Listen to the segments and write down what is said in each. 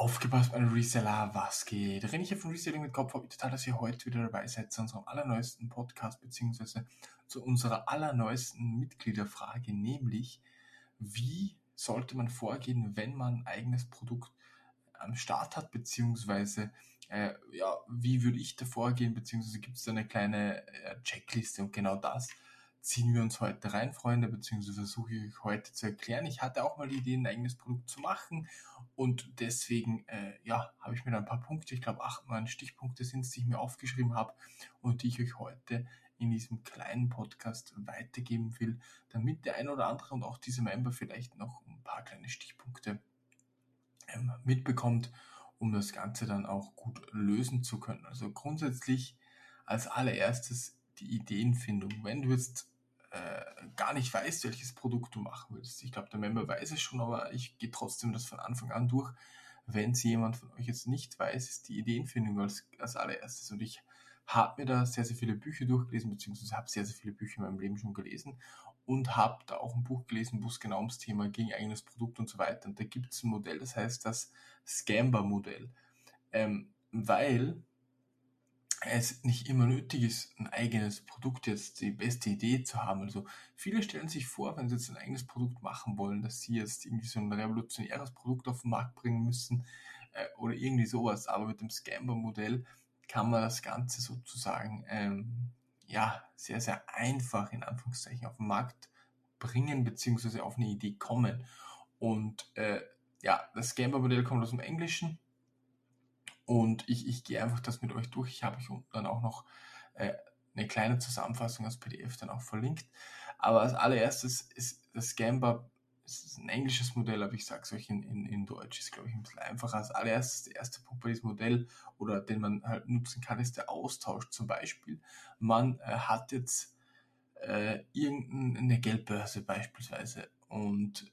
Aufgepasst, meine Reseller, was geht? Renne ich hier von Reselling mit Kopf, habe ich total, dass ihr heute wieder dabei seid zu unserem allerneuesten Podcast, beziehungsweise zu unserer allerneuesten Mitgliederfrage, nämlich, wie sollte man vorgehen, wenn man ein eigenes Produkt am Start hat, beziehungsweise, äh, ja, wie würde ich da vorgehen, beziehungsweise gibt es da eine kleine äh, Checkliste? Und genau das ziehen wir uns heute rein, Freunde, beziehungsweise versuche ich heute zu erklären. Ich hatte auch mal die Idee, ein eigenes Produkt zu machen und deswegen, äh, ja, habe ich mir da ein paar Punkte, ich glaube acht, neun Stichpunkte sind es, die ich mir aufgeschrieben habe und die ich euch heute in diesem kleinen Podcast weitergeben will, damit der ein oder andere und auch diese Member vielleicht noch ein paar kleine Stichpunkte ähm, mitbekommt, um das Ganze dann auch gut lösen zu können. Also grundsätzlich als allererstes die Ideenfindung. Wenn du jetzt äh, gar nicht weißt, welches Produkt du machen willst. Ich glaube, der Member weiß es schon, aber ich gehe trotzdem das von Anfang an durch. Wenn es jemand von euch jetzt nicht weiß, ist die Ideenfindung als, als allererstes. Und ich habe mir da sehr, sehr viele Bücher durchgelesen, beziehungsweise habe sehr, sehr viele Bücher in meinem Leben schon gelesen und habe da auch ein Buch gelesen, wo es genau ums Thema ging, eigenes Produkt und so weiter. Und da gibt es ein Modell, das heißt das Scamber-Modell. Ähm, weil es nicht immer nötig ist, ein eigenes Produkt jetzt die beste Idee zu haben. Also viele stellen sich vor, wenn sie jetzt ein eigenes Produkt machen wollen, dass sie jetzt irgendwie so ein revolutionäres Produkt auf den Markt bringen müssen äh, oder irgendwie sowas. Aber mit dem Scamber-Modell kann man das Ganze sozusagen ähm, ja sehr, sehr einfach in Anführungszeichen auf den Markt bringen beziehungsweise auf eine Idee kommen. Und äh, ja, das Scamber-Modell kommt aus dem Englischen und ich, ich gehe einfach das mit euch durch. Ich habe euch dann auch noch äh, eine kleine Zusammenfassung als PDF dann auch verlinkt. Aber als allererstes ist das Scambar, ist ein englisches Modell, aber ich sage es euch in, in, in Deutsch, ist glaube ich ein bisschen einfacher. Als allererstes, der erste Punkt bei diesem Modell oder den man halt nutzen kann, ist der Austausch zum Beispiel. Man äh, hat jetzt äh, irgendeine Geldbörse beispielsweise und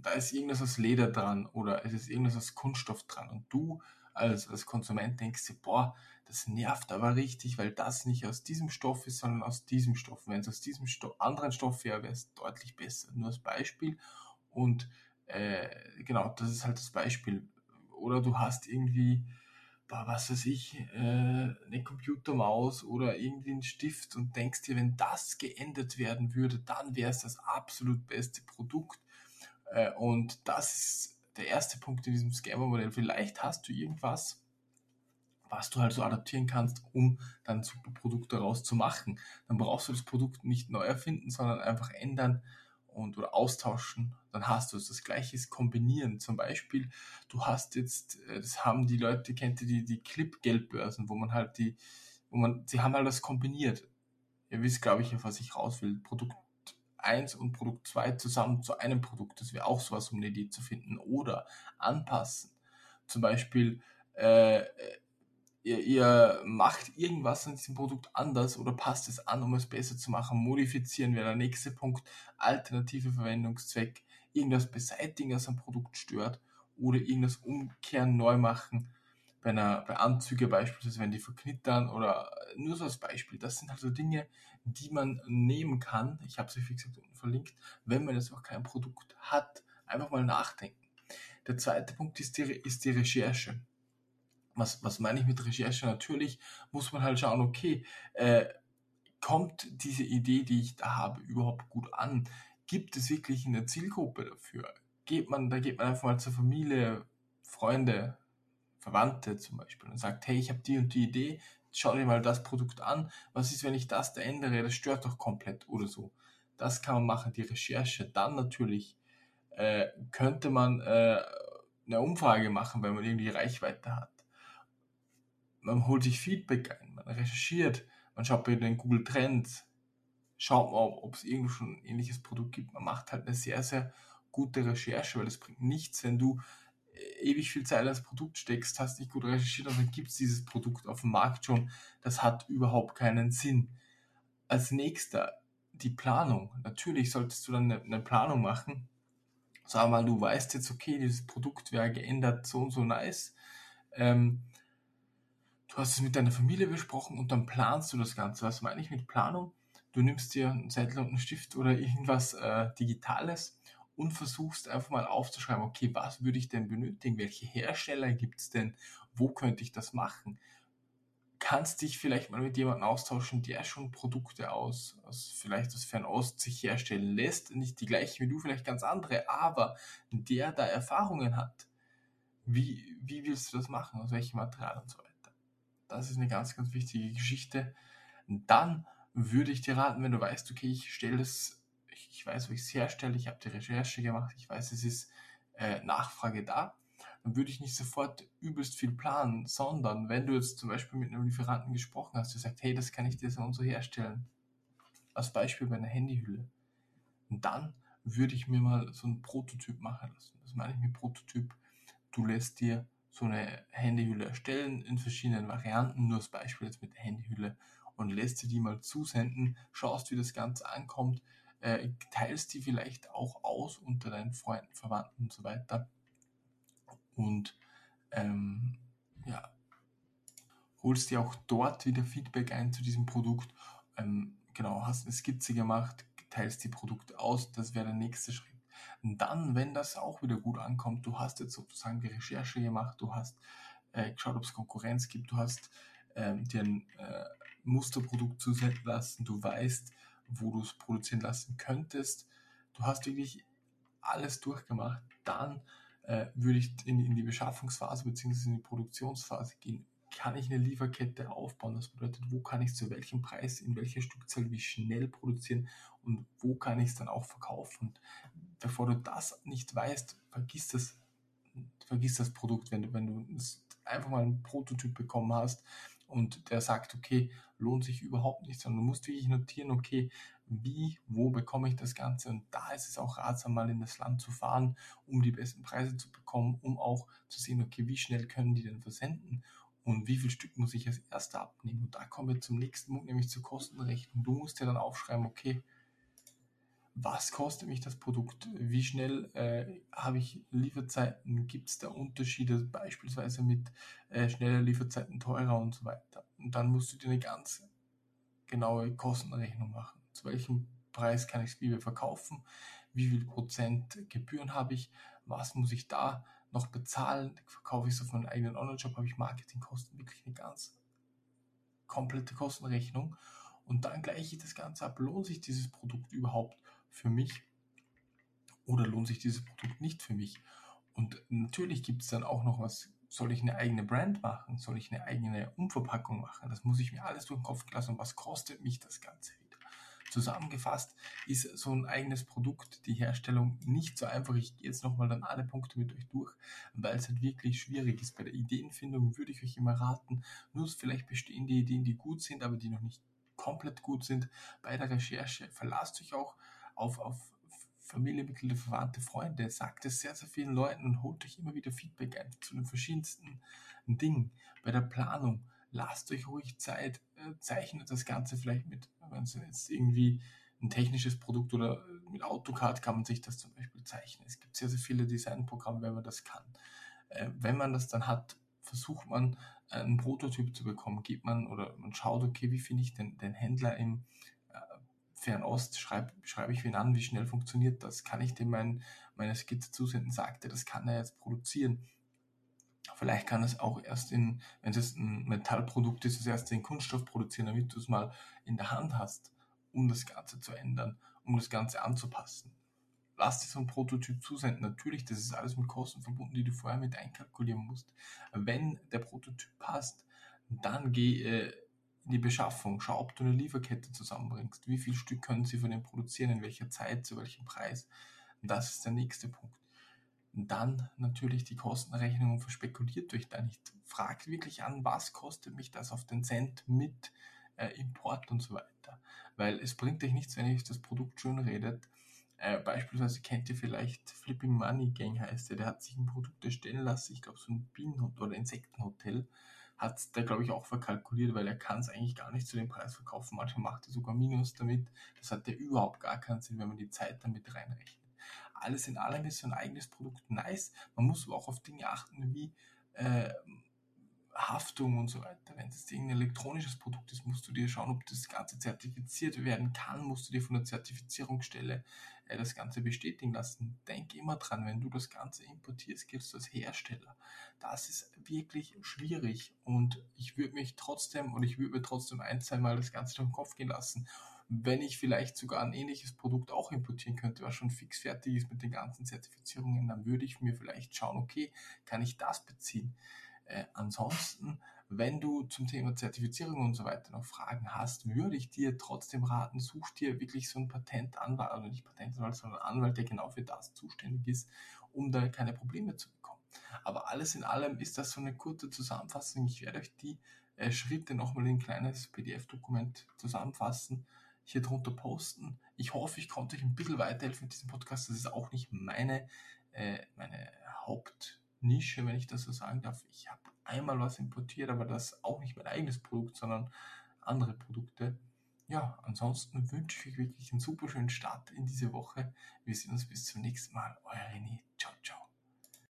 da ist irgendwas aus Leder dran oder es ist irgendwas aus Kunststoff dran und du als, als Konsument denkst du, boah, das nervt aber richtig, weil das nicht aus diesem Stoff ist, sondern aus diesem Stoff. Wenn es aus diesem Stoff, anderen Stoff wäre, wäre es deutlich besser. Nur als Beispiel. Und äh, genau, das ist halt das Beispiel. Oder du hast irgendwie, boah, was weiß ich, äh, eine Computermaus oder irgendwie einen Stift und denkst dir, wenn das geändert werden würde, dann wäre es das absolut beste Produkt. Äh, und das ist der erste Punkt in diesem Scammer-Modell. Vielleicht hast du irgendwas, was du halt so adaptieren kannst, um dann super Produkt daraus zu machen. Dann brauchst du das Produkt nicht neu erfinden, sondern einfach ändern und oder austauschen. Dann hast du es. Das gleiche ist kombinieren. Zum Beispiel, du hast jetzt, äh, das haben die Leute, kennt ihr die, die Clip-Geldbörsen, wo man halt die, wo man, sie haben halt das kombiniert. Ihr wisst, glaube ich, auf was ich raus will. Produkt 1 und Produkt 2 zusammen zu einem Produkt. Das wäre auch sowas, um eine Idee zu finden. Oder anpassen. Zum Beispiel, äh, ihr, ihr, macht irgendwas an diesem Produkt anders oder passt es an, um es besser zu machen. Modifizieren wäre der nächste Punkt. Alternative Verwendungszweck. Irgendwas beseitigen, was am Produkt stört. Oder irgendwas umkehren, neu machen bei einer, bei Anzüge beispielsweise, wenn die verknittern oder nur so als Beispiel. Das sind also Dinge, die man nehmen kann. Ich habe sie, wie gesagt, unten verlinkt, wenn man jetzt auch kein Produkt hat. Einfach mal nachdenken. Der zweite Punkt ist die, ist die Recherche. Was, was meine ich mit Recherche? Natürlich muss man halt schauen, okay, äh, kommt diese Idee, die ich da habe, überhaupt gut an? Gibt es wirklich eine Zielgruppe dafür? Geht man, da geht man einfach mal zur Familie, Freunde, Verwandte zum Beispiel und sagt, hey, ich habe die und die Idee, schau dir mal das Produkt an, was ist, wenn ich das da ändere, das stört doch komplett oder so. Das kann man machen, die Recherche. Dann natürlich äh, könnte man äh, eine Umfrage machen, wenn man irgendwie Reichweite hat. Man holt sich Feedback ein, man recherchiert, man schaut bei den Google Trends, schaut mal, ob es irgendwo schon ein ähnliches Produkt gibt. Man macht halt eine sehr, sehr gute Recherche, weil es bringt nichts, wenn du ewig viel Zeit als Produkt steckst, hast nicht gut recherchiert und dann gibt es dieses Produkt auf dem Markt schon. Das hat überhaupt keinen Sinn. Als nächster die Planung. Natürlich solltest du dann eine, eine Planung machen. Sag mal, du weißt jetzt, okay, dieses Produkt wäre geändert, so und so nice. Ähm, du hast es mit deiner Familie besprochen und dann planst du das Ganze. Was meine ich mit Planung? Du nimmst dir einen Zettel und einen Stift oder irgendwas äh, Digitales und versuchst einfach mal aufzuschreiben, okay, was würde ich denn benötigen? Welche Hersteller gibt es denn? Wo könnte ich das machen? Kannst dich vielleicht mal mit jemandem austauschen, der schon Produkte aus, aus vielleicht aus Fernost sich herstellen lässt. Nicht die gleichen wie du, vielleicht ganz andere, aber der da Erfahrungen hat. Wie, wie willst du das machen? Aus welchem Material und so weiter? Das ist eine ganz, ganz wichtige Geschichte. Und dann würde ich dir raten, wenn du weißt, okay, ich stelle das ich weiß, wo ich es herstelle, ich habe die Recherche gemacht, ich weiß, es ist äh, Nachfrage da, dann würde ich nicht sofort übelst viel planen, sondern wenn du jetzt zum Beispiel mit einem Lieferanten gesprochen hast, der sagt, hey, das kann ich dir so und so herstellen, als Beispiel bei einer Handyhülle, und dann würde ich mir mal so einen Prototyp machen lassen. Das meine ich mit Prototyp. Du lässt dir so eine Handyhülle erstellen in verschiedenen Varianten, nur als Beispiel jetzt mit der Handyhülle und lässt dir die mal zusenden, schaust, wie das Ganze ankommt, äh, teilst die vielleicht auch aus unter deinen Freunden, Verwandten und so weiter. Und ähm, ja, holst dir auch dort wieder Feedback ein zu diesem Produkt. Ähm, genau, hast eine Skizze gemacht, teilst die Produkte aus, das wäre der nächste Schritt. Und dann, wenn das auch wieder gut ankommt, du hast jetzt sozusagen die Recherche gemacht, du hast äh, geschaut, ob es Konkurrenz gibt, du hast ähm, dir ein äh, Musterprodukt zusenden lassen, du weißt, wo du es produzieren lassen könntest. Du hast wirklich alles durchgemacht. Dann äh, würde ich in, in die Beschaffungsphase bzw. in die Produktionsphase gehen. Kann ich eine Lieferkette aufbauen? Das bedeutet, wo kann ich zu welchem Preis, in welcher Stückzahl, wie schnell produzieren und wo kann ich es dann auch verkaufen? Und bevor du das nicht weißt, vergiss das, vergiss das Produkt, wenn du, wenn du einfach mal einen Prototyp bekommen hast, und der sagt, okay, lohnt sich überhaupt nicht, sondern du musst wirklich notieren, okay, wie, wo bekomme ich das Ganze? Und da ist es auch ratsam, mal in das Land zu fahren, um die besten Preise zu bekommen, um auch zu sehen, okay, wie schnell können die denn versenden und wie viel Stück muss ich als erster abnehmen? Und da kommen wir zum nächsten Punkt, nämlich zur Kostenrechnung. Du musst ja dann aufschreiben, okay, was kostet mich das Produkt? Wie schnell äh, habe ich Lieferzeiten? Gibt es da Unterschiede, beispielsweise mit äh, schneller Lieferzeiten teurer und so weiter? Und dann musst du dir eine ganz genaue Kostenrechnung machen. Zu welchem Preis kann ich es wie verkaufen? Wie viel Prozent Gebühren habe ich? Was muss ich da noch bezahlen? Verkaufe ich es auf meinen eigenen Online-Shop? Habe ich Marketingkosten? Wirklich eine ganz komplette Kostenrechnung. Und dann gleiche ich das Ganze ab. Lohnt sich dieses Produkt überhaupt? Für mich oder lohnt sich dieses Produkt nicht für mich? Und natürlich gibt es dann auch noch was, soll ich eine eigene Brand machen? Soll ich eine eigene Umverpackung machen? Das muss ich mir alles durch den Kopf lassen und was kostet mich das Ganze wieder? Zusammengefasst ist so ein eigenes Produkt, die Herstellung nicht so einfach. Ich gehe jetzt nochmal dann alle Punkte mit euch durch, weil es halt wirklich schwierig ist. Bei der Ideenfindung würde ich euch immer raten, nur vielleicht bestehende Ideen, die gut sind, aber die noch nicht komplett gut sind. Bei der Recherche verlasst euch auch auf, auf Familienmitglieder, Verwandte, Freunde, sagt es sehr, sehr vielen Leuten und holt euch immer wieder Feedback ein zu den verschiedensten Dingen. Bei der Planung, lasst euch ruhig Zeit, äh, zeichnet das Ganze vielleicht mit, wenn es jetzt irgendwie ein technisches Produkt oder mit AutoCAD kann man sich das zum Beispiel zeichnen. Es gibt sehr, sehr viele Designprogramme, wenn man das kann. Äh, wenn man das dann hat, versucht man einen Prototyp zu bekommen, geht man oder man schaut, okay, wie finde ich den, den Händler im, Fernost schreibe, schreibe ich wen an, wie schnell funktioniert das? Kann ich dem mein, meine Skizze zusenden? Sagt er, das kann er jetzt produzieren. Vielleicht kann es auch erst in, wenn es jetzt ein Metallprodukt ist, es erst in Kunststoff produzieren, damit du es mal in der Hand hast, um das Ganze zu ändern, um das Ganze anzupassen. Lass dir so ein Prototyp zusenden. Natürlich, das ist alles mit Kosten verbunden, die du vorher mit einkalkulieren musst. Wenn der Prototyp passt, dann geh äh, in die Beschaffung. Schau, ob du eine Lieferkette zusammenbringst. Wie viel Stück können sie von dem produzieren, in welcher Zeit, zu welchem Preis. Und das ist der nächste Punkt. Und dann natürlich die Kostenrechnung und verspekuliert euch da nicht. Fragt wirklich an, was kostet mich das auf den Cent mit äh, Import und so weiter. Weil es bringt euch nichts, wenn ihr das Produkt schön redet. Äh, beispielsweise kennt ihr vielleicht Flipping Money Gang heißt der, der hat sich ein Produkt erstellen lassen, ich glaube so ein Bienen- oder Insektenhotel hat der, glaube ich, auch verkalkuliert, weil er kann es eigentlich gar nicht zu dem Preis verkaufen. Manchmal macht er sogar Minus damit. Das hat ja überhaupt gar keinen Sinn, wenn man die Zeit damit reinrechnet. Alles in allem ist so ein eigenes Produkt nice. Man muss aber auch auf Dinge achten, wie äh, Haftung und so weiter. Wenn es irgendein elektronisches Produkt ist, musst du dir schauen, ob das Ganze zertifiziert werden kann, musst du dir von der Zertifizierungsstelle äh, das Ganze bestätigen lassen. Denk immer dran, wenn du das Ganze importierst, gibst du als Hersteller. Das ist wirklich schwierig und ich würde mich trotzdem und ich würde mir trotzdem ein, zwei Mal das Ganze durch den Kopf gehen lassen, wenn ich vielleicht sogar ein ähnliches Produkt auch importieren könnte, was schon fix fertig ist mit den ganzen Zertifizierungen, dann würde ich mir vielleicht schauen, okay, kann ich das beziehen? Äh, ansonsten, wenn du zum Thema Zertifizierung und so weiter noch Fragen hast, würde ich dir trotzdem raten, such dir wirklich so einen Patentanwalt, also nicht Patentanwalt, sondern Anwalt, der genau für das zuständig ist, um da keine Probleme zu bekommen. Aber alles in allem ist das so eine kurze Zusammenfassung. Ich werde euch die äh, Schritte nochmal in ein kleines PDF-Dokument zusammenfassen, hier drunter posten. Ich hoffe, ich konnte euch ein bisschen weiterhelfen mit diesem Podcast. Das ist auch nicht meine, äh, meine Haupt- Nische, wenn ich das so sagen darf. Ich habe einmal was importiert, aber das auch nicht mein eigenes Produkt, sondern andere Produkte. Ja, ansonsten wünsche ich euch wirklich einen super schönen Start in diese Woche. Wir sehen uns bis zum nächsten Mal. Euer René. Ciao, ciao.